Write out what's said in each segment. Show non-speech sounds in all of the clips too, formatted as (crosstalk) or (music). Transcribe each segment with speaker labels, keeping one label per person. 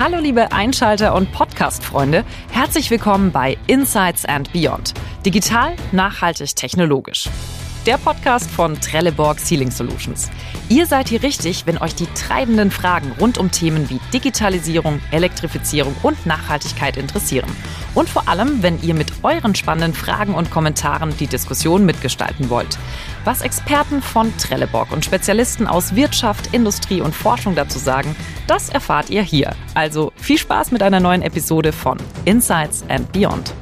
Speaker 1: Hallo liebe Einschalter und Podcast-Freunde, herzlich willkommen bei Insights and Beyond. Digital, nachhaltig, technologisch der Podcast von Trelleborg Ceiling Solutions. Ihr seid hier richtig, wenn euch die treibenden Fragen rund um Themen wie Digitalisierung, Elektrifizierung und Nachhaltigkeit interessieren. Und vor allem, wenn ihr mit euren spannenden Fragen und Kommentaren die Diskussion mitgestalten wollt. Was Experten von Trelleborg und Spezialisten aus Wirtschaft, Industrie und Forschung dazu sagen, das erfahrt ihr hier. Also viel Spaß mit einer neuen Episode von Insights and Beyond.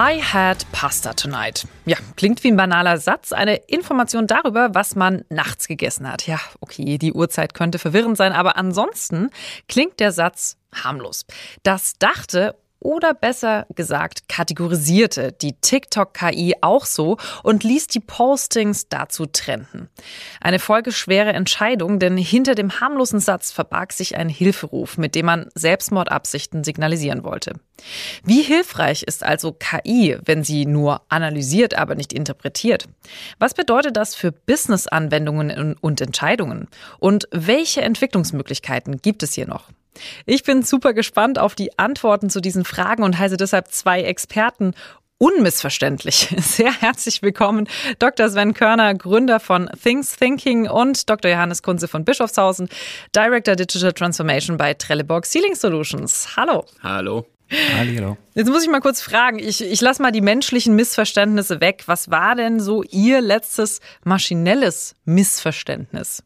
Speaker 1: I had pasta tonight. Ja, klingt wie ein banaler Satz. Eine Information darüber, was man nachts gegessen hat. Ja, okay, die Uhrzeit könnte verwirrend sein, aber ansonsten klingt der Satz harmlos. Das dachte oder besser gesagt kategorisierte die TikTok-KI auch so und ließ die Postings dazu trenden. Eine folgeschwere Entscheidung, denn hinter dem harmlosen Satz verbarg sich ein Hilferuf, mit dem man Selbstmordabsichten signalisieren wollte. Wie hilfreich ist also KI, wenn sie nur analysiert, aber nicht interpretiert? Was bedeutet das für Business-Anwendungen und Entscheidungen? Und welche Entwicklungsmöglichkeiten gibt es hier noch? Ich bin super gespannt auf die Antworten zu diesen Fragen und heiße deshalb zwei Experten unmissverständlich. (laughs) Sehr herzlich willkommen, Dr. Sven Körner, Gründer von Things Thinking und Dr. Johannes Kunze von Bischofshausen, Director Digital Transformation bei Trelleborg Ceiling Solutions. Hallo.
Speaker 2: Hallo.
Speaker 1: Hallo. Jetzt muss ich mal kurz fragen, ich, ich lasse mal die menschlichen Missverständnisse weg. Was war denn so Ihr letztes maschinelles Missverständnis?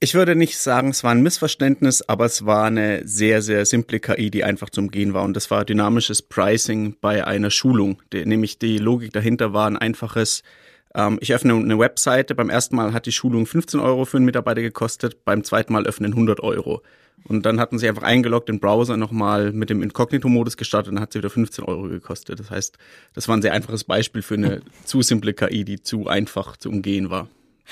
Speaker 2: Ich würde nicht sagen, es war ein Missverständnis, aber es war eine sehr, sehr simple KI, die einfach zum Gehen war. Und das war dynamisches Pricing bei einer Schulung. Die, nämlich die Logik dahinter war ein einfaches, ähm, ich öffne eine Webseite, beim ersten Mal hat die Schulung 15 Euro für einen Mitarbeiter gekostet, beim zweiten Mal öffnen 100 Euro. Und dann hatten sie einfach eingeloggt, den Browser nochmal mit dem Inkognito-Modus gestartet und dann hat sie wieder 15 Euro gekostet. Das heißt, das war ein sehr einfaches Beispiel für eine zu simple KI, die zu einfach zu umgehen war.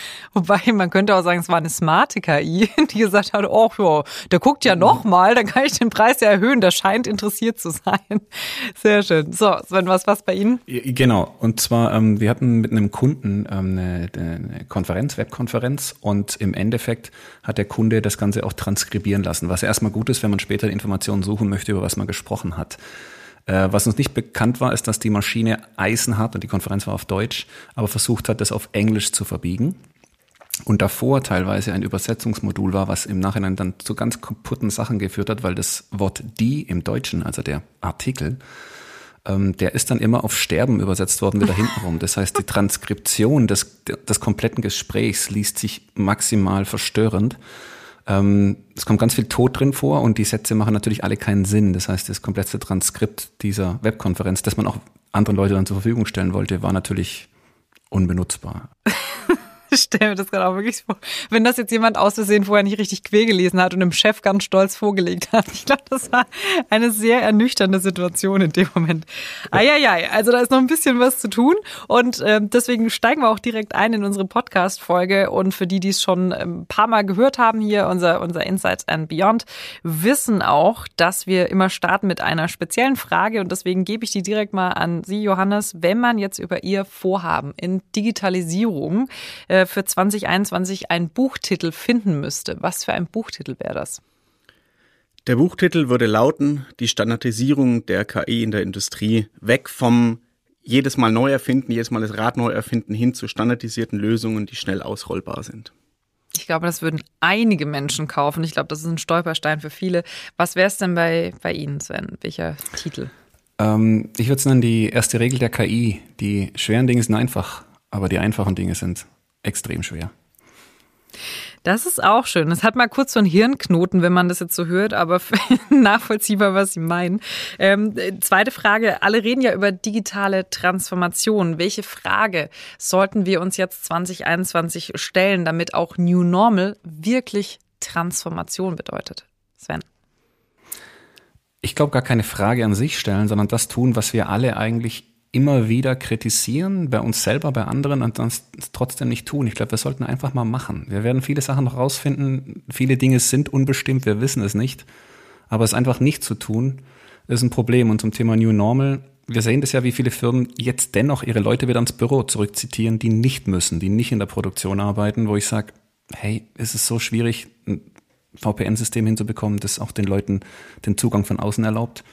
Speaker 2: (laughs)
Speaker 1: Wobei, man könnte auch sagen, es war eine smarte KI, (laughs) die gesagt hat, oh ja, der guckt ja noch mal, dann kann ich den Preis ja erhöhen, der scheint interessiert zu sein. (laughs) Sehr schön. So, Sven, was was bei Ihnen?
Speaker 3: Genau, und zwar, ähm, wir hatten mit einem Kunden ähm, eine, eine Konferenz, Webkonferenz und im Endeffekt hat der Kunde das Ganze auch transkribieren lassen, was erstmal gut ist, wenn man später Informationen suchen möchte, über was man gesprochen hat. Äh, was uns nicht bekannt war, ist, dass die Maschine eisenhart, und die Konferenz war auf Deutsch, aber versucht hat, das auf Englisch zu verbiegen. Und davor teilweise ein Übersetzungsmodul war, was im Nachhinein dann zu ganz kaputten Sachen geführt hat, weil das Wort die im Deutschen, also der Artikel, ähm, der ist dann immer auf Sterben übersetzt worden wieder (laughs) hintenrum. Das heißt, die Transkription des, des kompletten Gesprächs liest sich maximal verstörend. Ähm, es kommt ganz viel Tod drin vor und die Sätze machen natürlich alle keinen Sinn. Das heißt, das komplette Transkript dieser Webkonferenz, das man auch anderen Leuten dann zur Verfügung stellen wollte, war natürlich unbenutzbar. (laughs) (laughs)
Speaker 1: Ich stelle mir das gerade auch wirklich vor. Wenn das jetzt jemand aus Versehen vorher nicht richtig quer gelesen hat und dem Chef ganz stolz vorgelegt hat. (laughs) Ich glaube, das war eine sehr ernüchternde Situation in dem Moment. Eieiei, also da ist noch ein bisschen was zu tun. Und äh, deswegen steigen wir auch direkt ein in unsere Podcast-Folge. Und für die, die es schon ein paar Mal gehört haben hier, unser, unser Insights and Beyond, wissen auch, dass wir immer starten mit einer speziellen Frage. Und deswegen gebe ich die direkt mal an Sie, Johannes. Wenn man jetzt über Ihr Vorhaben in Digitalisierung äh, für 2021 einen Buchtitel finden müsste, was für ein Buchtitel wäre das?
Speaker 2: Der Buchtitel würde lauten, die Standardisierung der KI in der Industrie weg vom jedes Mal neu erfinden, jedes Mal das Rad neu erfinden hin zu standardisierten Lösungen, die schnell ausrollbar sind.
Speaker 1: Ich glaube, das würden einige Menschen kaufen. Ich glaube, das ist ein Stolperstein für viele. Was wäre es denn bei, bei Ihnen, Sven? Welcher Titel?
Speaker 3: Ähm, ich würde es nennen, die erste Regel der KI. Die schweren Dinge sind einfach, aber die einfachen Dinge sind extrem schwer.
Speaker 1: Das ist auch schön. Es hat mal kurz so einen Hirnknoten, wenn man das jetzt so hört, aber (laughs) nachvollziehbar, was Sie meinen. Ähm, zweite Frage. Alle reden ja über digitale Transformation. Welche Frage sollten wir uns jetzt 2021 stellen, damit auch New Normal wirklich Transformation bedeutet? Sven.
Speaker 3: Ich glaube, gar keine Frage an sich stellen, sondern das tun, was wir alle eigentlich immer wieder kritisieren, bei uns selber, bei anderen und dann trotzdem nicht tun. Ich glaube, wir sollten einfach mal machen. Wir werden viele Sachen noch rausfinden. Viele Dinge sind unbestimmt, wir wissen es nicht. Aber es einfach nicht zu tun, ist ein Problem. Und zum Thema New Normal, wir sehen das ja, wie viele Firmen jetzt dennoch ihre Leute wieder ins Büro zurückzitieren, die nicht müssen, die nicht in der Produktion arbeiten, wo ich sage, hey, es ist so schwierig, ein VPN-System hinzubekommen, das auch den Leuten den Zugang von außen erlaubt.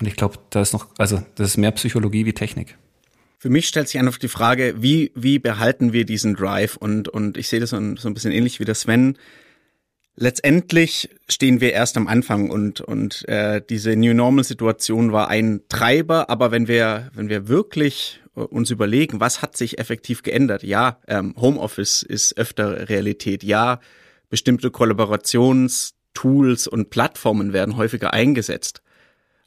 Speaker 3: Und ich glaube, da ist noch, also das ist mehr Psychologie wie Technik.
Speaker 2: Für mich stellt sich einfach die Frage, wie, wie behalten wir diesen Drive? Und, und ich sehe das so ein, bisschen ähnlich wie der Sven. Letztendlich stehen wir erst am Anfang und, und äh, diese New Normal Situation war ein Treiber, aber wenn wir, wenn wir wirklich uns überlegen, was hat sich effektiv geändert? Ja, ähm, Homeoffice ist öfter Realität. Ja, bestimmte Kollaborationstools und Plattformen werden häufiger eingesetzt.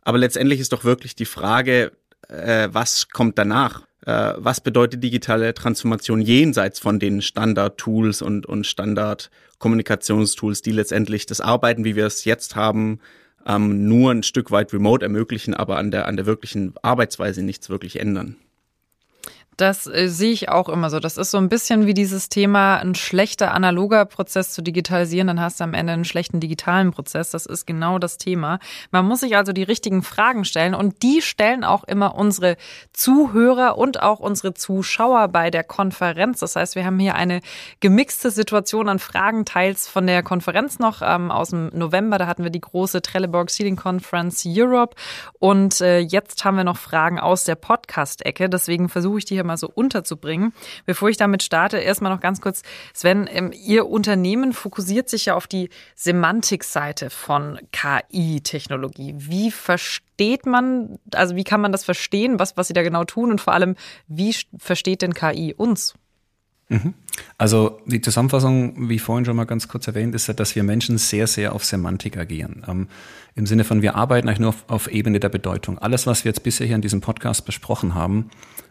Speaker 2: Aber letztendlich ist doch wirklich die Frage, äh, was kommt danach? Äh, was bedeutet digitale Transformation jenseits von den Standard-Tools und, und Standard-Kommunikationstools, die letztendlich das Arbeiten, wie wir es jetzt haben, ähm, nur ein Stück weit remote ermöglichen, aber an der, an der wirklichen Arbeitsweise nichts wirklich ändern?
Speaker 1: Das äh, sehe ich auch immer so. Das ist so ein bisschen wie dieses Thema, ein schlechter analoger Prozess zu digitalisieren, dann hast du am Ende einen schlechten digitalen Prozess. Das ist genau das Thema. Man muss sich also die richtigen Fragen stellen und die stellen auch immer unsere Zuhörer und auch unsere Zuschauer bei der Konferenz. Das heißt, wir haben hier eine gemixte Situation an Fragen, teils von der Konferenz noch ähm, aus dem November. Da hatten wir die große Trelleborg Seeding Conference Europe und äh, jetzt haben wir noch Fragen aus der Podcast-Ecke. Deswegen versuche ich die hier hier mal so unterzubringen. Bevor ich damit starte, erstmal noch ganz kurz, Sven, ähm, Ihr Unternehmen fokussiert sich ja auf die Semantikseite von KI-Technologie. Wie versteht man, also wie kann man das verstehen, was, was Sie da genau tun und vor allem, wie versteht denn KI uns?
Speaker 3: Also die Zusammenfassung, wie vorhin schon mal ganz kurz erwähnt, ist, dass wir Menschen sehr, sehr auf Semantik agieren. Ähm, Im Sinne von, wir arbeiten eigentlich nur auf, auf, Ebene der Bedeutung. Alles, was wir jetzt bisher hier in diesem Podcast besprochen haben,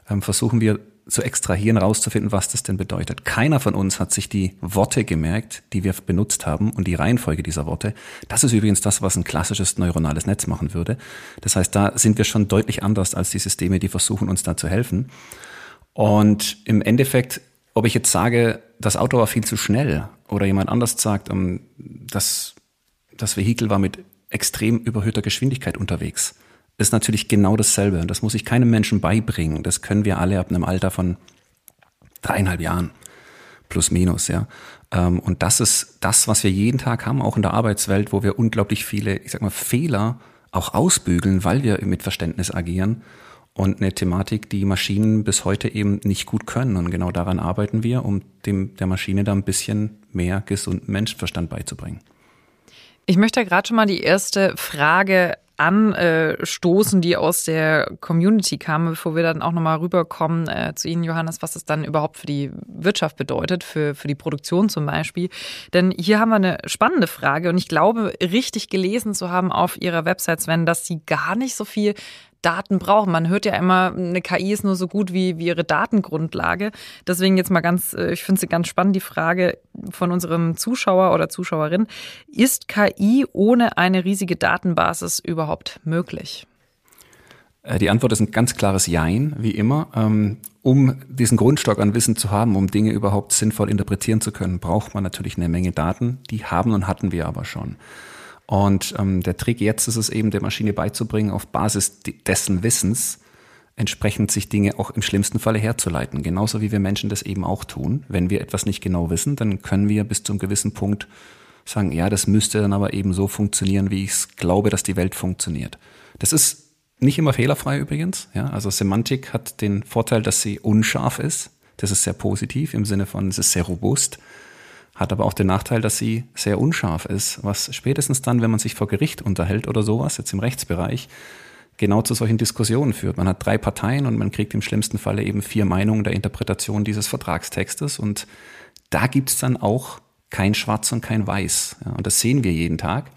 Speaker 3: ähm, versuchen wir zu extrahieren, rauszufinden, was das denn bedeutet. Keiner von uns hat sich die Worte gemerkt, die wir benutzt haben und die Reihenfolge dieser Worte. Das ist übrigens das, was ein klassisches neuronales Netz machen würde. Das heißt, da sind wir schon deutlich anders als die Systeme, die versuchen, uns da zu helfen. Und im Endeffekt, ob ich jetzt sage, das Auto war viel zu schnell oder jemand anders sagt, ähm, das, das Vehikel war mit extrem überhöhter Geschwindigkeit unterwegs ist natürlich genau dasselbe. Und das muss ich keinem Menschen beibringen. Das können wir alle ab einem Alter von dreieinhalb Jahren. Plus minus, ja. Ähm, und das ist das, was wir jeden Tag haben, auch in der Arbeitswelt, wo wir unglaublich viele, ich sag mal, Fehler auch ausbügeln, weil wir mit Verständnis agieren. Und eine Thematik, die Maschinen bis heute eben nicht gut können. Und genau daran arbeiten wir, um dem, der Maschine da ein bisschen mehr gesunden Menschenverstand beizubringen.
Speaker 1: Ich möchte gerade schon mal die erste Frage anstoßen, die aus der Community kamen, bevor wir dann auch nochmal rüberkommen äh, zu Ihnen, Johannes, was es dann überhaupt für die Wirtschaft bedeutet, für, für die Produktion zum Beispiel. Denn hier haben wir eine spannende Frage und ich glaube, richtig gelesen zu haben auf Ihrer Website, Sven, dass Sie gar nicht so viel Daten brauchen. Man hört ja immer, eine KI ist nur so gut wie, wie ihre Datengrundlage. Deswegen jetzt mal ganz, äh, ich finde sie ganz spannend, die Frage von unserem Zuschauer oder Zuschauerin. Ist KI ohne eine riesige Datenbasis überhaupt möglich?
Speaker 3: Äh, die Antwort ist ein ganz klares Jein, wie immer. Ähm, um diesen Grundstock an Wissen zu haben, um Dinge überhaupt sinnvoll interpretieren zu können, braucht man natürlich eine Menge Daten. Die haben und hatten wir aber schon. Und ähm, der Trick jetzt ist es eben, der Maschine beizubringen, auf Basis dessen Wissens entsprechend sich Dinge auch im schlimmsten Falle herzuleiten. Genauso wie wir Menschen das eben auch tun. Wenn wir etwas nicht genau wissen, dann können wir bis zu einem gewissen Punkt sagen, ja, das müsste dann aber eben so funktionieren, wie ich es glaube, dass die Welt funktioniert. Das ist nicht immer fehlerfrei übrigens. Ja, also Semantik hat den Vorteil, dass sie unscharf ist. Das ist sehr positiv im Sinne von, es ist sehr robust hat aber auch den Nachteil, dass sie sehr unscharf ist, was spätestens dann, wenn man sich vor Gericht unterhält oder sowas, jetzt im Rechtsbereich, genau zu solchen Diskussionen führt. Man hat drei Parteien und man kriegt im schlimmsten Falle eben vier Meinungen der Interpretation dieses Vertragstextes und da gibt's dann auch kein Schwarz und kein Weiß. Ja, und das sehen wir jeden Tag.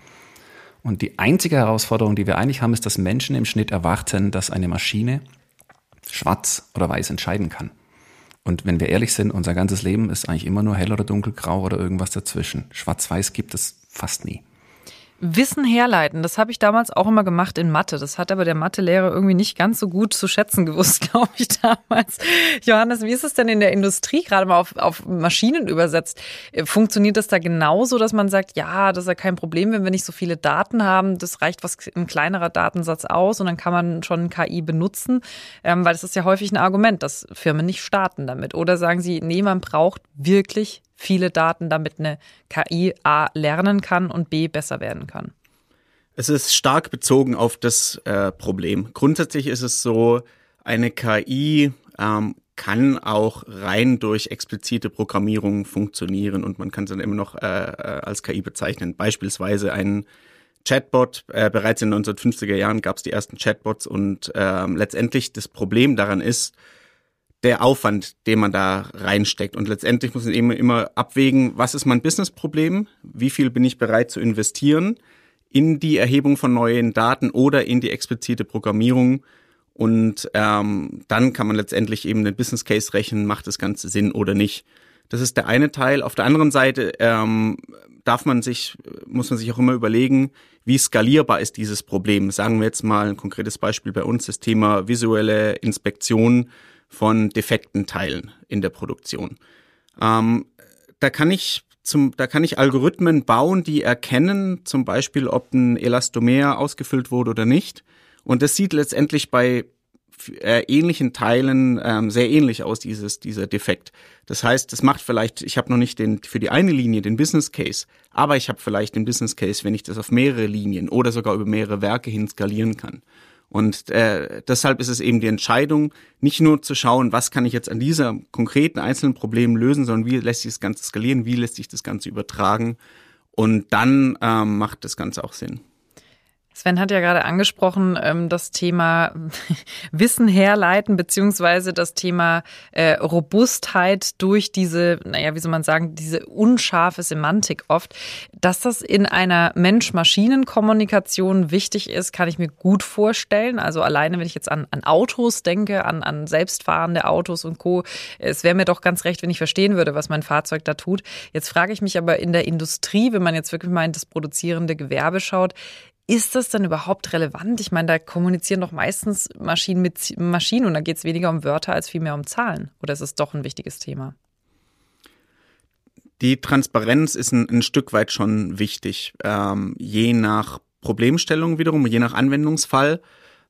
Speaker 3: Und die einzige Herausforderung, die wir eigentlich haben, ist, dass Menschen im Schnitt erwarten, dass eine Maschine schwarz oder weiß entscheiden kann. Und wenn wir ehrlich sind, unser ganzes Leben ist eigentlich immer nur hell oder dunkelgrau oder irgendwas dazwischen. Schwarz-Weiß gibt es fast nie.
Speaker 1: Wissen herleiten, das habe ich damals auch immer gemacht in Mathe. Das hat aber der Mathelehrer irgendwie nicht ganz so gut zu schätzen (laughs) gewusst, glaube ich, damals. Johannes, wie ist es denn in der Industrie, gerade mal auf, auf Maschinen übersetzt? Funktioniert das da genauso, dass man sagt, ja, das ist ja kein Problem, wenn wir nicht so viele Daten haben, das reicht was ein kleinerer Datensatz aus und dann kann man schon KI benutzen? Ähm, weil das ist ja häufig ein Argument, dass Firmen nicht starten damit. Oder sagen sie, nee, man braucht wirklich viele Daten, damit eine KI A lernen kann und B besser werden kann?
Speaker 2: Es ist stark bezogen auf das äh, Problem. Grundsätzlich ist es so, eine KI ähm, kann auch rein durch explizite Programmierung funktionieren und man kann es dann immer noch äh, äh als KI bezeichnen. Beispielsweise ein Chatbot. Äh, bereits in den 1950er Jahren gab es die ersten Chatbots und äh, letztendlich das Problem daran ist, der Aufwand, den man da reinsteckt. Und letztendlich muss man eben immer abwägen, was ist mein Businessproblem, wie viel bin ich bereit zu investieren in die Erhebung von neuen Daten oder in die explizite Programmierung. Und ähm, dann kann man letztendlich eben den Business Case rechnen, macht das Ganze Sinn oder nicht. Das ist der eine Teil. Auf der anderen Seite ähm, darf man sich, muss man sich auch immer überlegen, wie skalierbar ist dieses Problem. Sagen wir jetzt mal ein konkretes Beispiel bei uns, das Thema visuelle Inspektion von defekten Teilen in der Produktion. Ähm, da kann ich zum, da kann ich Algorithmen bauen, die erkennen, zum Beispiel, ob ein Elastomer ausgefüllt wurde oder nicht. Und das sieht letztendlich bei äh, ähnlichen Teilen ähm, sehr ähnlich aus, dieses, dieser Defekt. Das heißt, das macht vielleicht, ich habe noch nicht den, für die eine Linie den Business Case, aber ich habe vielleicht den Business Case, wenn ich das auf mehrere Linien oder sogar über mehrere Werke hin skalieren kann. Und äh, deshalb ist es eben die Entscheidung, nicht nur zu schauen, was kann ich jetzt an dieser konkreten einzelnen Problem lösen, sondern wie lässt sich das Ganze skalieren, wie lässt sich das Ganze übertragen. Und dann ähm, macht das Ganze auch Sinn.
Speaker 1: Sven hat ja gerade angesprochen, ähm, das Thema (laughs) Wissen herleiten, beziehungsweise das Thema äh, Robustheit durch diese, naja, wie soll man sagen, diese unscharfe Semantik oft. Dass das in einer Mensch-Maschinen-Kommunikation wichtig ist, kann ich mir gut vorstellen. Also alleine, wenn ich jetzt an, an Autos denke, an, an selbstfahrende Autos und Co., es wäre mir doch ganz recht, wenn ich verstehen würde, was mein Fahrzeug da tut. Jetzt frage ich mich aber in der Industrie, wenn man jetzt wirklich mal in das produzierende Gewerbe schaut, ist das denn überhaupt relevant? Ich meine, da kommunizieren doch meistens Maschinen mit Maschinen und da geht es weniger um Wörter als vielmehr um Zahlen. Oder ist es doch ein wichtiges Thema?
Speaker 2: Die Transparenz ist ein, ein Stück weit schon wichtig, ähm, je nach Problemstellung wiederum, je nach Anwendungsfall.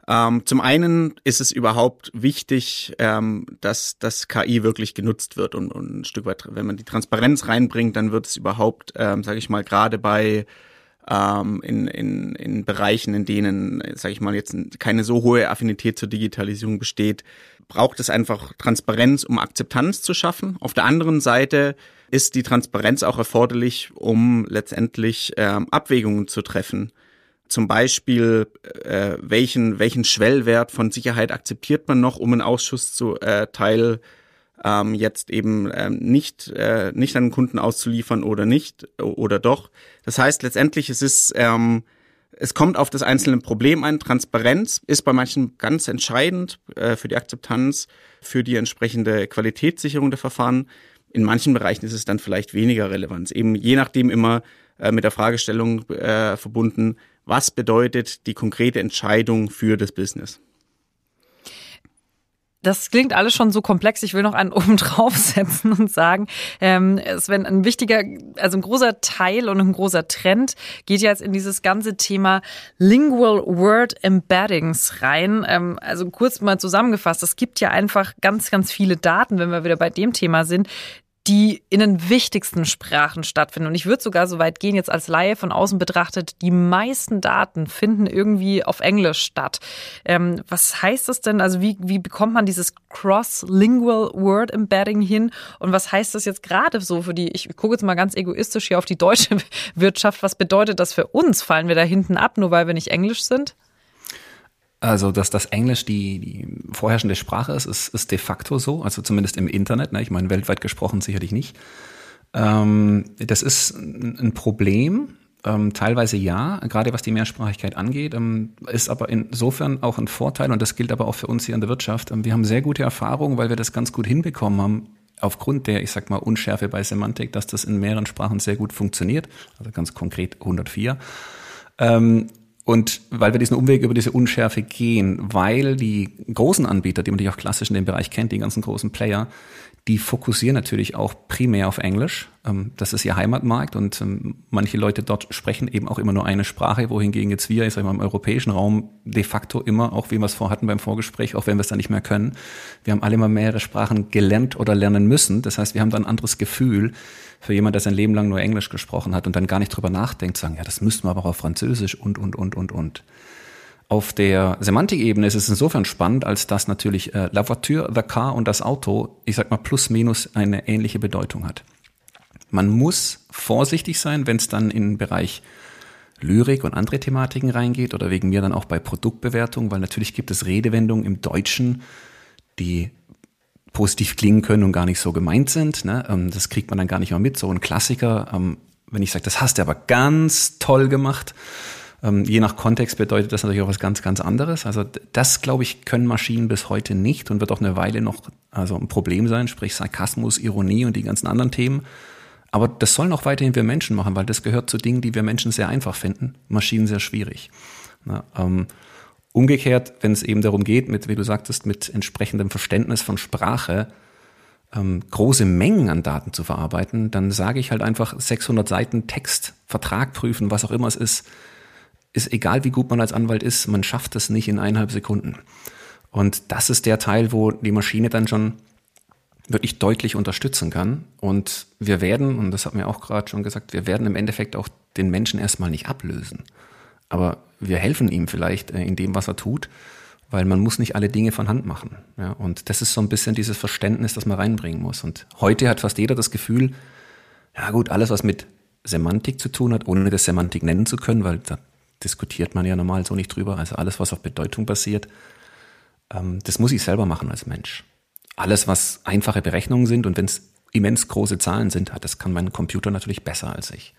Speaker 2: Ähm, zum einen ist es überhaupt wichtig, ähm, dass das KI wirklich genutzt wird und, und, ein Stück weit, wenn man die Transparenz reinbringt, dann wird es überhaupt, ähm, sage ich mal, gerade bei ähm, in, in, in Bereichen, in denen, sage ich mal, jetzt keine so hohe Affinität zur Digitalisierung besteht, braucht es einfach Transparenz, um Akzeptanz zu schaffen. Auf der anderen Seite ist die Transparenz auch erforderlich, um letztendlich ähm, Abwägungen zu treffen. Zum Beispiel, äh, welchen, welchen Schwellwert von Sicherheit akzeptiert man noch, um einen Ausschuss zu äh, Teil ähm, jetzt eben ähm, nicht, äh, nicht an den Kunden auszuliefern oder nicht oder doch. Das heißt, letztendlich es ist ähm, es kommt auf das einzelne Problem ein. Transparenz ist bei manchen ganz entscheidend äh, für die Akzeptanz, für die entsprechende Qualitätssicherung der Verfahren. In manchen Bereichen ist es dann vielleicht weniger relevant. Eben je nachdem immer äh, mit der Fragestellung äh, verbunden, was bedeutet die konkrete Entscheidung für das Business.
Speaker 1: Das klingt alles schon so komplex. Ich will noch einen (laughs) oben draufsetzen und sagen, ähm, Sven, ein wichtiger, also ein großer Teil und ein großer Trend geht jetzt in dieses ganze Thema Lingual Word Embeddings rein. Ähm, also kurz mal zusammengefasst, es gibt ja einfach ganz, ganz viele Daten, wenn wir wieder bei dem Thema sind, die in den wichtigsten Sprachen stattfinden. Und ich würde sogar so weit gehen, jetzt als Laie von außen betrachtet, die meisten Daten finden irgendwie auf Englisch statt. Ähm, was heißt das denn? Also wie, wie bekommt man dieses Cross-Lingual Word Embedding hin? Und was heißt das jetzt gerade so für die, ich gucke jetzt mal ganz egoistisch hier auf die deutsche (laughs) Wirtschaft, was bedeutet das für uns? Fallen wir da hinten ab, nur weil wir nicht Englisch sind?
Speaker 3: Also, dass das Englisch die, die vorherrschende Sprache ist, ist, ist de facto so, also zumindest im Internet. Ne? Ich meine, weltweit gesprochen sicherlich nicht. Ähm, das ist ein Problem, ähm, teilweise ja, gerade was die Mehrsprachigkeit angeht, ähm, ist aber insofern auch ein Vorteil und das gilt aber auch für uns hier in der Wirtschaft. Ähm, wir haben sehr gute Erfahrungen, weil wir das ganz gut hinbekommen haben, aufgrund der, ich sag mal, Unschärfe bei Semantik, dass das in mehreren Sprachen sehr gut funktioniert, also ganz konkret 104 Ähm, und weil wir diesen Umweg über diese Unschärfe gehen, weil die großen Anbieter, die man natürlich auch klassisch in dem Bereich kennt, die ganzen großen Player, die fokussieren natürlich auch primär auf Englisch. Ähm, das ist ihr Heimatmarkt und ähm, manche Leute dort sprechen eben auch immer nur eine Sprache, wohingegen jetzt wir, ich sag mal, im europäischen Raum de facto immer, auch wie wir es vorhatten beim Vorgespräch, auch wenn wir es dann nicht mehr können, wir haben alle mal mehrere Sprachen gelernt oder lernen müssen. Das heißt, wir haben dann ein anderes Gefühl für jemand, der sein Leben lang nur Englisch gesprochen hat und dann gar nicht drüber nachdenkt, sagen, ja, das müssten wir aber auch auf Französisch und, und, und, und, und. Auf der Semantikebene ist es insofern spannend, als dass natürlich äh, la voiture, the car und das Auto, ich sag mal plus minus eine ähnliche Bedeutung hat. Man muss vorsichtig sein, wenn es dann in den Bereich Lyrik und andere Thematiken reingeht oder wegen mir dann auch bei Produktbewertung, weil natürlich gibt es Redewendungen im Deutschen, die positiv klingen können und gar nicht so gemeint sind. Ne? Ähm, das kriegt man dann gar nicht mehr mit. So ein Klassiker, ähm, wenn ich sage, das hast du aber ganz toll gemacht, ähm, je nach Kontext bedeutet das natürlich auch was ganz, ganz anderes. Also das, glaube ich, können Maschinen bis heute nicht und wird auch eine Weile noch also ein Problem sein, sprich Sarkasmus, Ironie und die ganzen anderen Themen. Aber das sollen auch weiterhin wir Menschen machen, weil das gehört zu Dingen, die wir Menschen sehr einfach finden, Maschinen sehr schwierig. Na, ähm, umgekehrt, wenn es eben darum geht, mit, wie du sagtest, mit entsprechendem Verständnis von Sprache, ähm, große Mengen an Daten zu verarbeiten, dann sage ich halt einfach 600 Seiten Text, Vertrag prüfen, was auch immer es ist, ist egal, wie gut man als Anwalt ist, man schafft es nicht in eineinhalb Sekunden. Und das ist der Teil, wo die Maschine dann schon wirklich deutlich unterstützen kann. Und wir werden, und das hat mir auch gerade schon gesagt, wir werden im Endeffekt auch den Menschen erstmal nicht ablösen. Aber wir helfen ihm vielleicht äh, in dem, was er tut, weil man muss nicht alle Dinge von Hand machen. Ja, und das ist so ein bisschen dieses Verständnis, das man reinbringen muss. Und heute hat fast jeder das Gefühl, ja gut, alles, was mit Semantik zu tun hat, ohne das Semantik nennen zu können, weil da diskutiert man ja normal so nicht drüber. Also alles, was auf Bedeutung basiert, ähm, das muss ich selber machen als Mensch. Alles, was einfache Berechnungen sind und wenn es immens große Zahlen sind, das kann mein Computer natürlich besser als ich.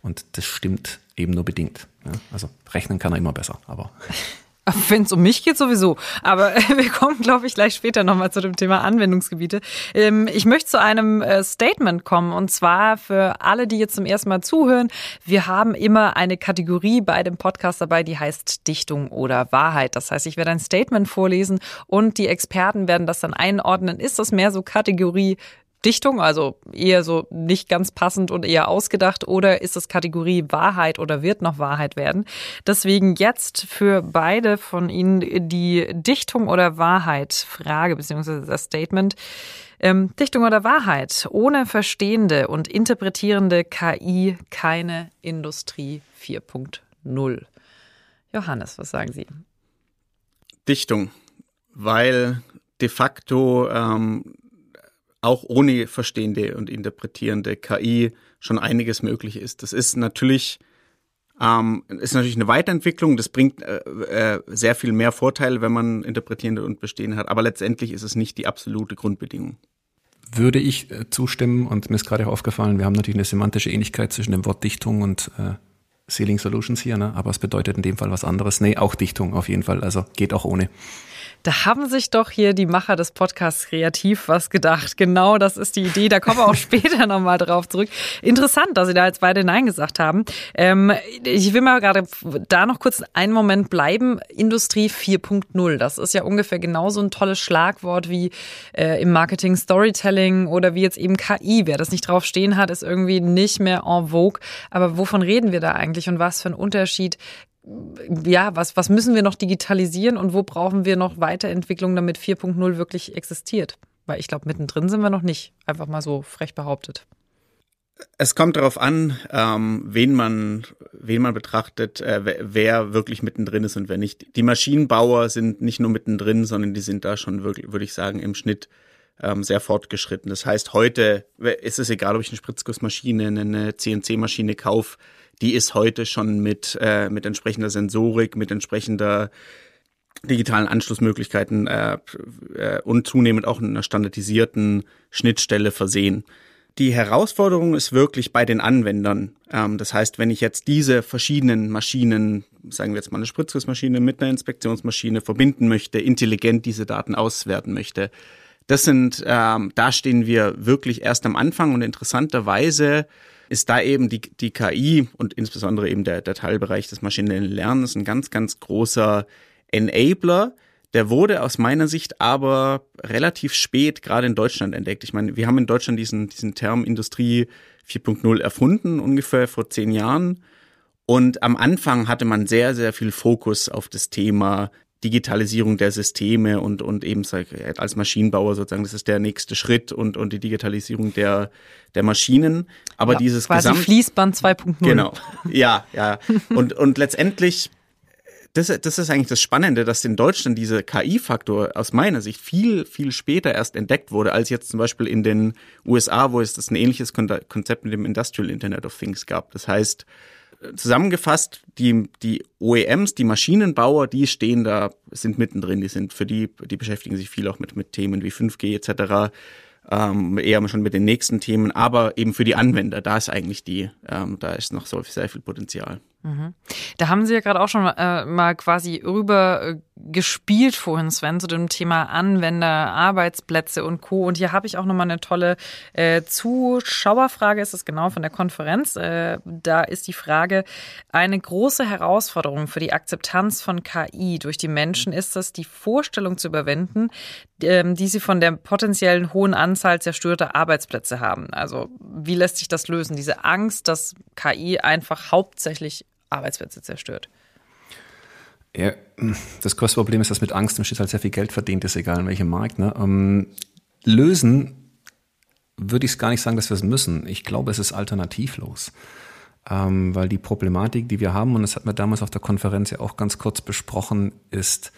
Speaker 3: Und das stimmt eben nur bedingt. Ja? Also rechnen kann er immer besser, aber (laughs)
Speaker 1: Wenn es um mich geht, sowieso. Aber (laughs) wir kommen, glaube ich, gleich später nochmal zu dem Thema Anwendungsgebiete. Ähm, ich möchte zu einem äh, Statement kommen und zwar für alle, die jetzt zum ersten Mal zuhören. Wir haben immer eine Kategorie bei dem Podcast dabei, die heißt Dichtung oder Wahrheit. Das heißt, ich werde ein Statement vorlesen und die Experten werden das dann einordnen. Ist das mehr so Kategorie Dichtung, also eher so nicht ganz passend und eher ausgedacht, oder ist es Kategorie Wahrheit oder wird noch Wahrheit werden? Deswegen jetzt für beide von Ihnen die Dichtung oder Wahrheit Frage beziehungsweise das Statement. Ähm, Dichtung oder Wahrheit? Ohne verstehende und interpretierende KI keine Industrie 4.0. Johannes, was sagen Sie?
Speaker 2: Dichtung, weil de facto ähm, auch ohne verstehende und interpretierende KI schon einiges möglich ist. Das ist natürlich ähm, ist natürlich eine Weiterentwicklung. Das bringt äh, äh, sehr viel mehr Vorteile, wenn man interpretierende und bestehende hat. Aber letztendlich ist es nicht die absolute Grundbedingung.
Speaker 3: Würde ich äh, zustimmen und mir ist gerade auch aufgefallen, wir haben natürlich eine semantische Ähnlichkeit zwischen dem Wort Dichtung und äh, Sealing Solutions hier, ne? aber es bedeutet in dem Fall was anderes. Nee, auch Dichtung auf jeden Fall. Also geht auch ohne.
Speaker 1: Da haben sich doch hier die Macher des Podcasts kreativ was gedacht. Genau, das ist die Idee. Da kommen wir auch (laughs) später nochmal drauf zurück. Interessant, dass Sie da jetzt beide Nein gesagt haben. Ähm, ich will mal gerade da noch kurz einen Moment bleiben. Industrie 4.0, das ist ja ungefähr genauso ein tolles Schlagwort wie äh, im Marketing Storytelling oder wie jetzt eben KI. Wer das nicht drauf stehen hat, ist irgendwie nicht mehr en vogue. Aber wovon reden wir da eigentlich und was für ein Unterschied ja, was, was müssen wir noch digitalisieren und wo brauchen wir noch Weiterentwicklung, damit 4.0 wirklich existiert? Weil ich glaube, mittendrin sind wir noch nicht, einfach mal so frech behauptet.
Speaker 2: Es kommt darauf an, ähm, wen man, wen man betrachtet, äh, wer wirklich mittendrin ist und wer nicht. Die Maschinenbauer sind nicht nur mittendrin, sondern die sind da schon wirklich, würde ich sagen, im Schnitt ähm, sehr fortgeschritten. Das heißt, heute ist es egal, ob ich eine Spritzgussmaschine, eine CNC-Maschine kaufe, die ist heute schon mit, äh, mit entsprechender Sensorik, mit entsprechender digitalen Anschlussmöglichkeiten äh, äh, und zunehmend auch einer standardisierten Schnittstelle versehen. Die Herausforderung ist wirklich bei den Anwendern. Ähm, das heißt, wenn ich jetzt diese verschiedenen Maschinen, sagen wir jetzt mal eine Spritzgussmaschine mit einer Inspektionsmaschine verbinden möchte, intelligent diese Daten auswerten möchte, das sind, ähm, da stehen wir wirklich erst am Anfang und interessanterweise ist da eben die, die KI und insbesondere eben der, der Teilbereich des maschinellen Lernens ein ganz, ganz großer Enabler. Der wurde aus meiner Sicht aber relativ spät gerade in Deutschland entdeckt. Ich meine, wir haben in Deutschland diesen, diesen Term Industrie 4.0 erfunden, ungefähr vor zehn Jahren. Und am Anfang hatte man sehr, sehr viel Fokus auf das Thema Digitalisierung der Systeme und, und eben als Maschinenbauer sozusagen, das ist der nächste Schritt und, und die Digitalisierung der, der Maschinen. Aber ja, dieses
Speaker 1: quasi Gesamt Fließband 2.0.
Speaker 2: Genau. Ja, ja. Und, und letztendlich, das, das ist eigentlich das Spannende, dass in Deutschland dieser KI-Faktor aus meiner Sicht viel, viel später erst entdeckt wurde, als jetzt zum Beispiel in den USA, wo es das ein ähnliches Konzept mit dem Industrial Internet of Things gab. Das heißt, zusammengefasst, die, die OEMs, die Maschinenbauer, die stehen da, sind mittendrin, die sind für die, die beschäftigen sich viel auch mit, mit Themen wie 5G etc ähm, eher schon mit den nächsten Themen, aber eben für die Anwender, da ist eigentlich die, ähm, da ist noch so sehr viel Potenzial.
Speaker 1: Mhm. Da haben Sie ja gerade auch schon äh, mal quasi rüber äh, gespielt vorhin, Sven, zu dem Thema Anwender, Arbeitsplätze und Co. Und hier habe ich auch nochmal eine tolle äh, Zuschauerfrage, ist das genau von der Konferenz. Äh, da ist die Frage, eine große Herausforderung für die Akzeptanz von KI durch die Menschen ist es, die Vorstellung zu überwinden, ähm, die sie von der potenziellen hohen Anzahl zerstörter Arbeitsplätze haben. Also wie lässt sich das lösen? Diese Angst, dass KI einfach hauptsächlich Arbeitsplätze zerstört.
Speaker 3: Ja, das größte Problem ist, dass mit Angst im Schnitt halt sehr viel Geld verdient ist, egal in welchem Markt. Ne? Ähm, lösen würde ich es gar nicht sagen, dass wir es müssen. Ich glaube, es ist alternativlos. Ähm, weil die Problematik, die wir haben, und das hat man damals auf der Konferenz ja auch ganz kurz besprochen, ist,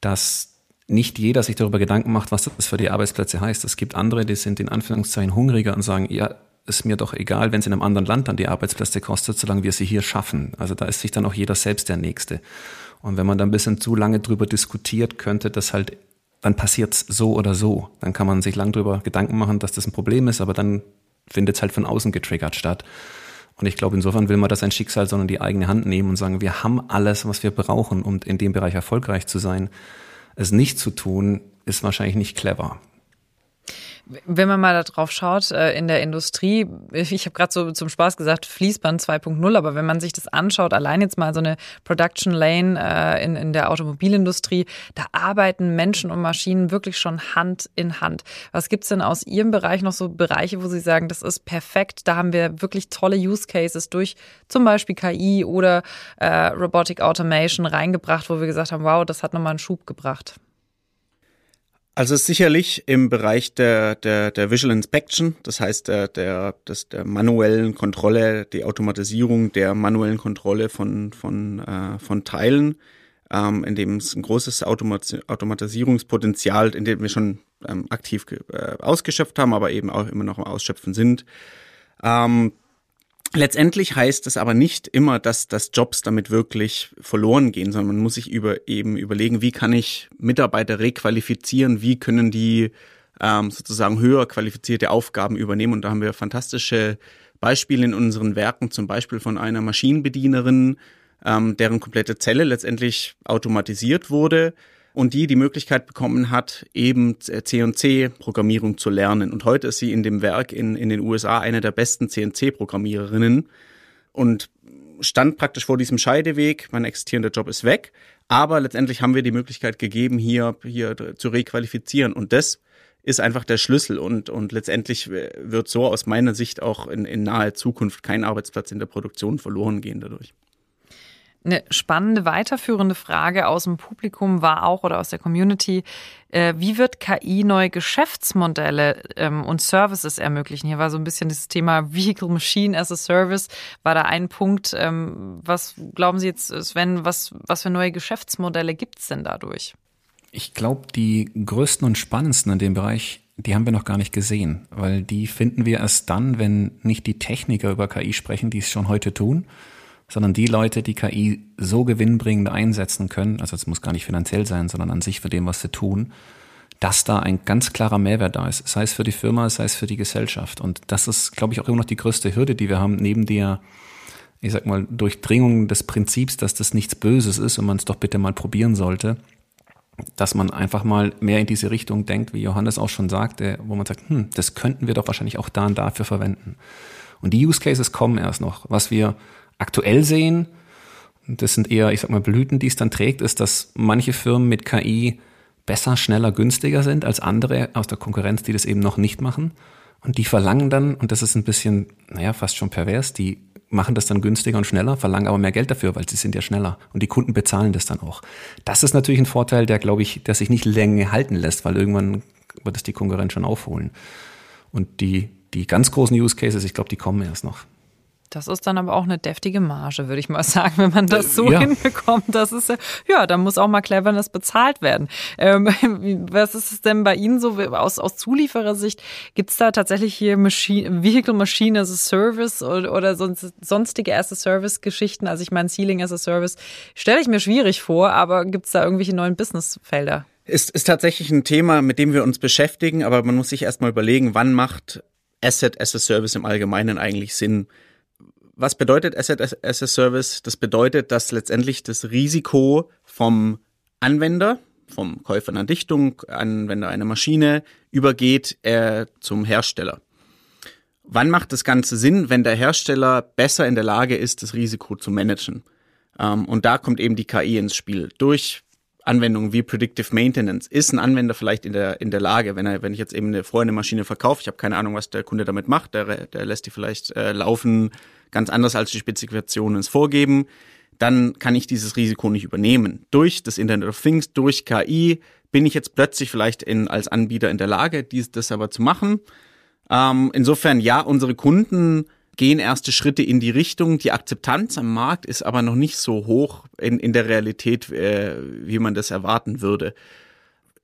Speaker 3: dass nicht jeder sich darüber Gedanken macht, was das für die Arbeitsplätze heißt. Es gibt andere, die sind in Anführungszeichen hungriger und sagen, ja, ist mir doch egal, wenn es in einem anderen Land dann die Arbeitsplätze kostet, solange wir sie hier schaffen. Also da ist sich dann auch jeder selbst der Nächste. Und wenn man da ein bisschen zu lange drüber diskutiert, könnte das halt, dann passiert's so oder so. Dann kann man sich lang drüber Gedanken machen, dass das ein Problem ist, aber dann findet es halt von außen getriggert statt. Und ich glaube, insofern will man das ein Schicksal, sondern die eigene Hand nehmen und sagen, wir haben alles, was wir brauchen, um in dem Bereich erfolgreich zu sein. Es nicht zu tun, ist wahrscheinlich nicht clever.
Speaker 1: Wenn man mal da drauf schaut, äh, in der Industrie, ich habe gerade so zum Spaß gesagt, Fließband 2.0, aber wenn man sich das anschaut, allein jetzt mal so eine Production Lane äh, in, in der Automobilindustrie, da arbeiten Menschen und Maschinen wirklich schon Hand in Hand. Was gibt's denn aus Ihrem Bereich noch so Bereiche, wo Sie sagen, das ist perfekt, da haben wir wirklich tolle Use Cases durch zum Beispiel KI oder äh, Robotic Automation reingebracht, wo wir gesagt haben, wow, das hat nochmal einen Schub gebracht?
Speaker 2: Also sicherlich im Bereich der, der, der Visual Inspection, das heißt der, der, des, der manuellen Kontrolle, die Automatisierung der manuellen Kontrolle von, von, äh, von Teilen, ähm, in dem es ein großes Automat Automatisierungspotenzial, in dem wir schon ähm, aktiv äh, ausgeschöpft haben, aber eben auch immer noch im Ausschöpfen sind. Ähm, Letztendlich heißt es aber nicht immer, dass, dass Jobs damit wirklich verloren gehen, sondern man muss sich über, eben überlegen, wie kann ich Mitarbeiter requalifizieren, wie können die ähm, sozusagen höher qualifizierte Aufgaben übernehmen. Und da haben wir fantastische Beispiele in unseren Werken, zum Beispiel von einer Maschinenbedienerin, ähm, deren komplette Zelle letztendlich automatisiert wurde und die die Möglichkeit bekommen hat, eben C&C-Programmierung zu lernen. Und heute ist sie in dem Werk in, in den USA eine der besten C&C-Programmiererinnen und stand praktisch vor diesem Scheideweg, mein existierender Job ist weg, aber letztendlich haben wir die Möglichkeit gegeben, hier, hier zu requalifizieren und das ist einfach der Schlüssel und, und letztendlich wird so aus meiner Sicht auch in, in naher Zukunft kein Arbeitsplatz in der Produktion verloren gehen dadurch.
Speaker 1: Eine spannende weiterführende Frage aus dem Publikum war auch oder aus der Community, äh, wie wird KI neue Geschäftsmodelle ähm, und Services ermöglichen? Hier war so ein bisschen das Thema Vehicle Machine as a Service, war da ein Punkt. Ähm, was glauben Sie jetzt, Sven, was, was für neue Geschäftsmodelle gibt es denn dadurch?
Speaker 3: Ich glaube, die größten und spannendsten in dem Bereich die haben wir noch gar nicht gesehen, weil die finden wir erst dann, wenn nicht die Techniker über KI sprechen, die es schon heute tun, sondern die Leute, die KI so gewinnbringend einsetzen können, also es muss gar nicht finanziell sein, sondern an sich für dem, was sie tun, dass da ein ganz klarer Mehrwert da ist, sei es für die Firma, sei es für die Gesellschaft. Und das ist, glaube ich, auch immer noch die größte Hürde, die wir haben, neben der, ich sag mal, Durchdringung des Prinzips, dass das nichts Böses ist und man es doch bitte mal probieren sollte, dass man einfach mal mehr in diese Richtung denkt, wie Johannes auch schon sagte, wo man sagt, hm, das könnten wir doch wahrscheinlich auch da und dafür verwenden. Und die Use Cases kommen erst noch. Was wir aktuell sehen, das sind eher, ich sag mal, Blüten, die es dann trägt, ist, dass manche Firmen mit KI besser, schneller, günstiger sind als andere aus der Konkurrenz, die das eben noch nicht machen. Und die verlangen dann, und das ist ein bisschen, naja, fast schon pervers, die machen das dann günstiger und schneller, verlangen aber mehr Geld dafür, weil sie sind ja schneller. Und die Kunden bezahlen das dann auch. Das ist natürlich ein Vorteil, der, glaube ich, der sich nicht länger halten lässt, weil irgendwann wird es die Konkurrenz schon aufholen. Und die, die ganz großen Use Cases, ich glaube, die kommen erst noch.
Speaker 1: Das ist dann aber auch eine deftige Marge, würde ich mal (laughs) sagen, wenn man das so ja. hinbekommt. Das ist ja, da muss auch mal Cleverness bezahlt werden. Ähm, (laughs) was ist es denn bei Ihnen so aus, aus Zulieferersicht? Gibt es da tatsächlich hier Machine, Vehicle Machine as a Service oder, oder sonst, sonstige as a Service Geschichten? Also ich meine, Sealing as a Service stelle ich mir schwierig vor, aber gibt es da irgendwelche neuen Businessfelder?
Speaker 2: Ist, ist tatsächlich ein Thema, mit dem wir uns beschäftigen, aber man muss sich erstmal überlegen, wann macht Asset as a Service im Allgemeinen eigentlich Sinn? Was bedeutet Asset as a Service? Das bedeutet, dass letztendlich das Risiko vom Anwender, vom Käufer einer Dichtung, Anwender einer Maschine, übergeht äh, zum Hersteller. Wann macht das Ganze Sinn, wenn der Hersteller besser in der Lage ist, das Risiko zu managen? Ähm, und da kommt eben die KI ins Spiel. Durch Anwendungen wie Predictive Maintenance ist ein Anwender vielleicht in der, in der Lage, wenn er, wenn ich jetzt eben eine, vorher eine Maschine verkaufe, ich habe keine Ahnung, was der Kunde damit macht, der, der lässt die vielleicht äh, laufen, ganz anders als die Spezifikationen es vorgeben, dann kann ich dieses Risiko nicht übernehmen. Durch das Internet of Things, durch KI bin ich jetzt plötzlich vielleicht in, als Anbieter in der Lage, dies, das aber zu machen. Ähm, insofern, ja, unsere Kunden gehen erste Schritte in die Richtung. Die Akzeptanz am Markt ist aber noch nicht so hoch in, in der Realität, äh, wie man das erwarten würde.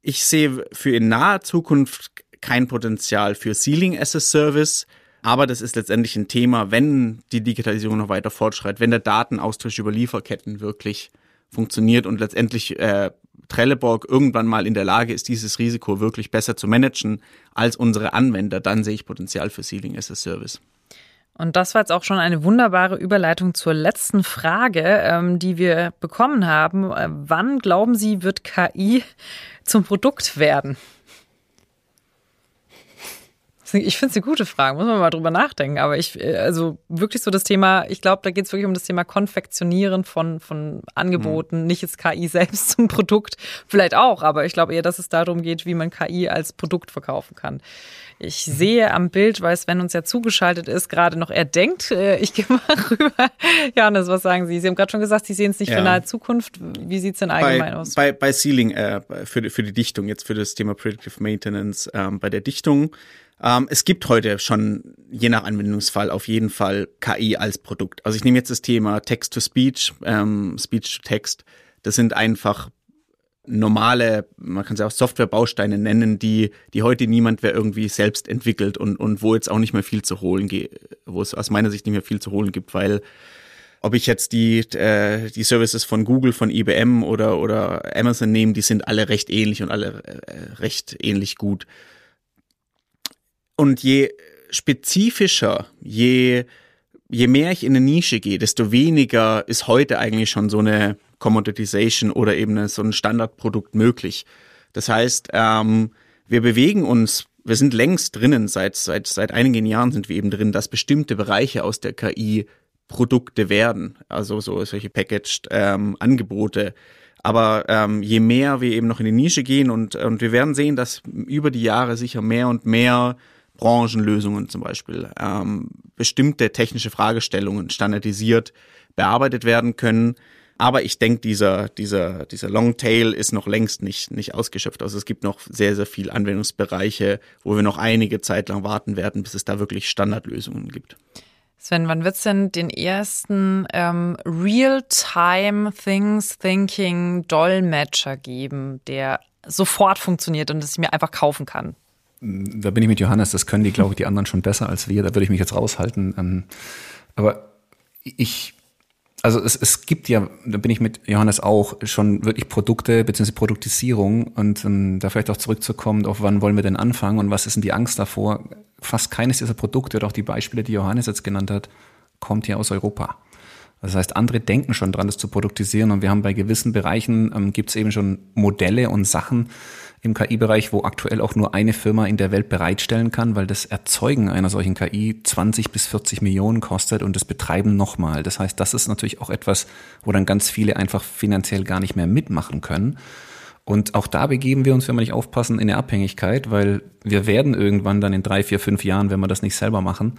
Speaker 2: Ich sehe für in naher Zukunft kein Potenzial für Sealing as a Service. Aber das ist letztendlich ein Thema, wenn die Digitalisierung noch weiter fortschreitet, wenn der Datenaustausch über Lieferketten wirklich funktioniert und letztendlich äh, Trelleborg irgendwann mal in der Lage ist, dieses Risiko wirklich besser zu managen als unsere Anwender, dann sehe ich Potenzial für Sealing as a Service.
Speaker 1: Und das war jetzt auch schon eine wunderbare Überleitung zur letzten Frage, ähm, die wir bekommen haben. Äh, wann glauben Sie, wird KI zum Produkt werden? Ich finde es eine gute Frage, muss man mal drüber nachdenken. Aber ich, äh, also wirklich so das Thema, ich glaube, da geht es wirklich um das Thema Konfektionieren von, von Angeboten, mhm. nicht jetzt KI selbst (laughs) zum Produkt. Vielleicht auch, aber ich glaube eher, dass es darum geht, wie man KI als Produkt verkaufen kann. Ich mhm. sehe am Bild, weil Sven uns ja zugeschaltet ist, gerade noch, er denkt. Äh, ich (laughs) gehe mal rüber. Johannes, was sagen Sie? Sie haben gerade schon gesagt, Sie sehen es nicht ja. für nahe Zukunft. Wie sieht es denn allgemein
Speaker 2: bei,
Speaker 1: aus?
Speaker 2: Bei, bei Sealing, äh, für, für die Dichtung, jetzt für das Thema Predictive Maintenance, ähm, bei der Dichtung ähm, es gibt heute schon, je nach Anwendungsfall, auf jeden Fall KI als Produkt. Also ich nehme jetzt das Thema Text-to-Speech, ähm, Speech-to-Text. Das sind einfach normale, man kann sie auch Softwarebausteine nennen, die, die heute niemand mehr irgendwie selbst entwickelt und, und wo jetzt auch nicht mehr viel zu holen geht, wo es aus meiner Sicht nicht mehr viel zu holen gibt, weil ob ich jetzt die, äh, die Services von Google, von IBM oder, oder Amazon nehme, die sind alle recht ähnlich und alle äh, recht ähnlich gut. Und je spezifischer, je, je mehr ich in eine Nische gehe, desto weniger ist heute eigentlich schon so eine Commoditization oder eben so ein Standardprodukt möglich. Das heißt, ähm, wir bewegen uns, wir sind längst drinnen, seit, seit, seit einigen Jahren sind wir eben drin, dass bestimmte Bereiche aus der KI Produkte werden, also so solche Packaged ähm, Angebote. Aber ähm, je mehr wir eben noch in die Nische gehen und, und wir werden sehen, dass über die Jahre sicher mehr und mehr Branchenlösungen zum Beispiel, ähm, bestimmte technische Fragestellungen standardisiert bearbeitet werden können. Aber ich denke, dieser, dieser, dieser Longtail ist noch längst nicht, nicht ausgeschöpft. Also es gibt noch sehr, sehr viele Anwendungsbereiche, wo wir noch einige Zeit lang warten werden, bis es da wirklich Standardlösungen gibt.
Speaker 1: Sven, wann wird es denn den ersten ähm, Real-Time Things Thinking Dolmetscher geben, der sofort funktioniert und das ich mir einfach kaufen kann?
Speaker 3: Da bin ich mit Johannes, das können die, glaube ich, die anderen schon besser als wir, da würde ich mich jetzt raushalten. Ähm, aber ich, also es, es gibt ja, da bin ich mit Johannes auch, schon wirklich Produkte bzw. Produktisierung und um, da vielleicht auch zurückzukommen, auf wann wollen wir denn anfangen und was ist denn die Angst davor? Fast keines dieser Produkte oder auch die Beispiele, die Johannes jetzt genannt hat, kommt ja aus Europa. Das heißt, andere denken schon dran, das zu produktisieren und wir haben bei gewissen Bereichen, ähm, gibt es eben schon Modelle und Sachen im KI-Bereich, wo aktuell auch nur eine Firma in der Welt bereitstellen kann, weil das Erzeugen einer solchen KI 20 bis 40 Millionen kostet und das Betreiben nochmal. Das heißt, das ist natürlich auch etwas, wo dann ganz viele einfach finanziell gar nicht mehr mitmachen können. Und auch da begeben wir uns, wenn wir nicht aufpassen, in eine Abhängigkeit, weil wir werden irgendwann dann in drei, vier, fünf Jahren, wenn wir das nicht selber machen,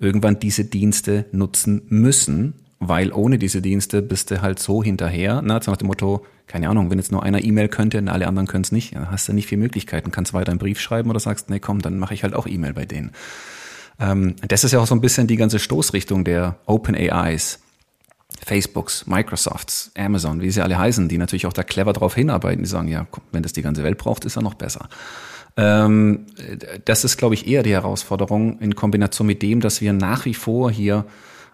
Speaker 3: irgendwann diese Dienste nutzen müssen weil ohne diese Dienste bist du halt so hinterher, ne, nach dem Motto, keine Ahnung, wenn jetzt nur einer E-Mail könnte und alle anderen können es nicht, hast du nicht viele Möglichkeiten, kannst weiter einen Brief schreiben oder sagst, nee, komm, dann mache ich halt auch E-Mail bei denen. Ähm, das ist ja auch so ein bisschen die ganze Stoßrichtung der Open AIs. Facebooks, Microsofts, Amazon, wie sie alle heißen, die natürlich auch da clever drauf hinarbeiten, die sagen, ja, wenn das die ganze Welt braucht, ist ja noch besser. Ähm, das ist, glaube ich, eher die Herausforderung in Kombination mit dem, dass wir nach wie vor hier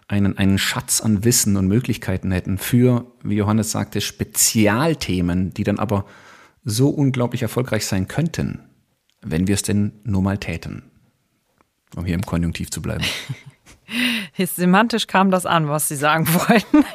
Speaker 3: einen, einen Schatz an Wissen und Möglichkeiten hätten für, wie Johannes sagte, Spezialthemen, die dann aber so unglaublich erfolgreich sein könnten, wenn wir es denn nur mal täten. Um hier im Konjunktiv zu bleiben. (laughs) (laughs)
Speaker 1: Semantisch kam das an, was Sie sagen (laughs) wollten.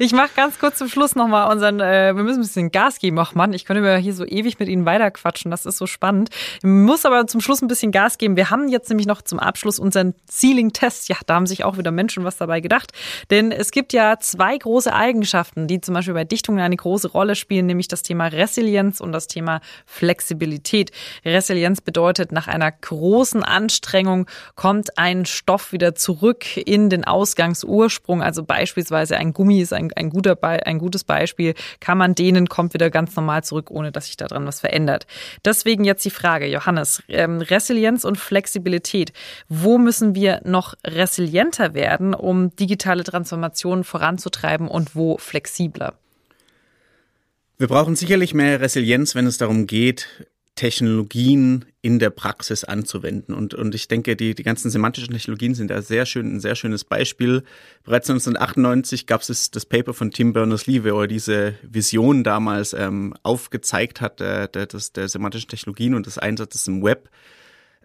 Speaker 1: Ich mache ganz kurz zum Schluss nochmal unseren, äh, wir müssen ein bisschen Gas geben, ach Mann, ich könnte mir hier so ewig mit Ihnen weiterquatschen, das ist so spannend. Ich muss aber zum Schluss ein bisschen Gas geben. Wir haben jetzt nämlich noch zum Abschluss unseren Ceiling-Test. Ja, da haben sich auch wieder Menschen was dabei gedacht. Denn es gibt ja zwei große Eigenschaften, die zum Beispiel bei Dichtungen eine große Rolle spielen, nämlich das Thema Resilienz und das Thema Flexibilität. Resilienz bedeutet, nach einer großen Anstrengung kommt ein Stoff wieder zurück in den Ausgangsursprung, also beispielsweise ein Gummi ist ein, ein, guter ein gutes Beispiel, kann man dehnen, kommt wieder ganz normal zurück, ohne dass sich daran was verändert. Deswegen jetzt die Frage, Johannes, ähm, Resilienz und Flexibilität. Wo müssen wir noch resilienter werden, um digitale Transformationen voranzutreiben und wo flexibler?
Speaker 2: Wir brauchen sicherlich mehr Resilienz, wenn es darum geht, Technologien in der Praxis anzuwenden. Und, und ich denke, die, die ganzen semantischen Technologien sind da sehr schön, ein sehr schönes Beispiel. Bereits 1998 gab es das Paper von Tim Berners-Lee, wo er diese Vision damals ähm, aufgezeigt hat, der, der, des, der semantischen Technologien und des Einsatzes im Web.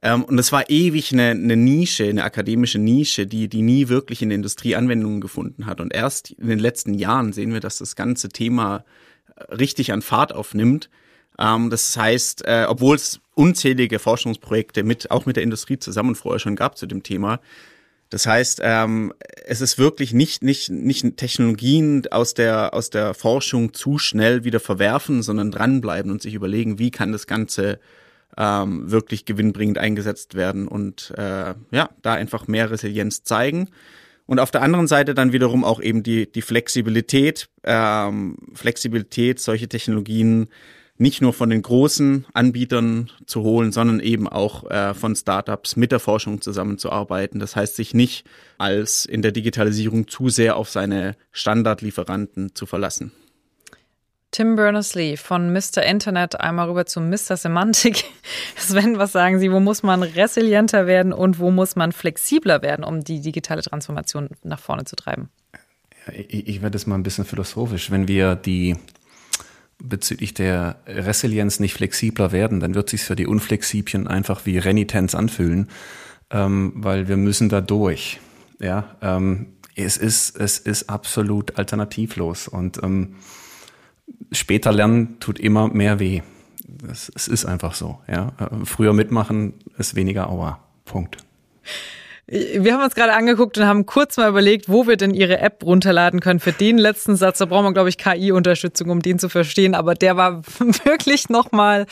Speaker 2: Ähm, und es war ewig eine, eine Nische, eine akademische Nische, die, die nie wirklich in der Industrie Anwendungen gefunden hat. Und erst in den letzten Jahren sehen wir, dass das ganze Thema richtig an Fahrt aufnimmt ähm, das heißt, äh, obwohl es unzählige Forschungsprojekte mit, auch mit der Industrie zusammen vorher schon gab zu dem Thema. Das heißt, ähm, es ist wirklich nicht, nicht, nicht Technologien aus der, aus der Forschung zu schnell wieder verwerfen, sondern dranbleiben und sich überlegen, wie kann das Ganze ähm, wirklich gewinnbringend eingesetzt werden und äh, ja, da einfach mehr Resilienz zeigen. Und auf der anderen Seite dann wiederum auch eben die, die Flexibilität, ähm, Flexibilität, solche Technologien nicht nur von den großen Anbietern zu holen, sondern eben auch äh, von Startups mit der Forschung zusammenzuarbeiten. Das heißt, sich nicht als in der Digitalisierung zu sehr auf seine Standardlieferanten zu verlassen.
Speaker 1: Tim Berners-Lee von Mr. Internet einmal rüber zu Mr. Semantik. (laughs) Sven, was sagen Sie, wo muss man resilienter werden und wo muss man flexibler werden, um die digitale Transformation nach vorne zu treiben?
Speaker 3: Ich, ich werde es mal ein bisschen philosophisch. Wenn wir die bezüglich der Resilienz nicht flexibler werden, dann wird sich für die Unflexiblen einfach wie Renitenz anfühlen, ähm, weil wir müssen da durch. Ja, ähm, es ist es ist absolut alternativlos und ähm, später lernen tut immer mehr weh. Es, es ist einfach so. Ja, äh, früher mitmachen ist weniger Aua. Punkt.
Speaker 1: Wir haben uns gerade angeguckt und haben kurz mal überlegt, wo wir denn Ihre App runterladen können. Für den letzten Satz, da braucht man, glaube ich, KI-Unterstützung, um den zu verstehen. Aber der war (laughs) wirklich nochmal,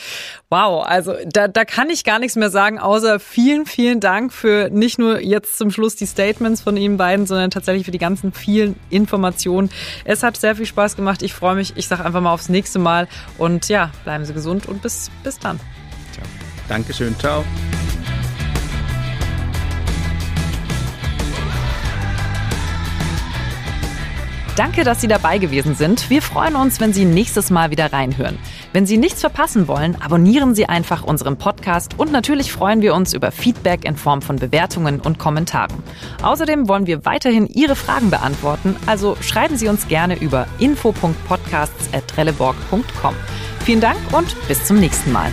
Speaker 1: wow. Also da, da kann ich gar nichts mehr sagen, außer vielen, vielen Dank für nicht nur jetzt zum Schluss die Statements von Ihnen beiden, sondern tatsächlich für die ganzen vielen Informationen. Es hat sehr viel Spaß gemacht. Ich freue mich. Ich sage einfach mal aufs nächste Mal. Und ja, bleiben Sie gesund und bis, bis dann.
Speaker 2: Ciao. Dankeschön. Ciao.
Speaker 1: Danke, dass Sie dabei gewesen sind. Wir freuen uns, wenn Sie nächstes Mal wieder reinhören. Wenn Sie nichts verpassen wollen, abonnieren Sie einfach unseren Podcast und natürlich freuen wir uns über Feedback in Form von Bewertungen und Kommentaren. Außerdem wollen wir weiterhin Ihre Fragen beantworten, also schreiben Sie uns gerne über info.podcasts.trelleborg.com. Vielen Dank und bis zum nächsten Mal.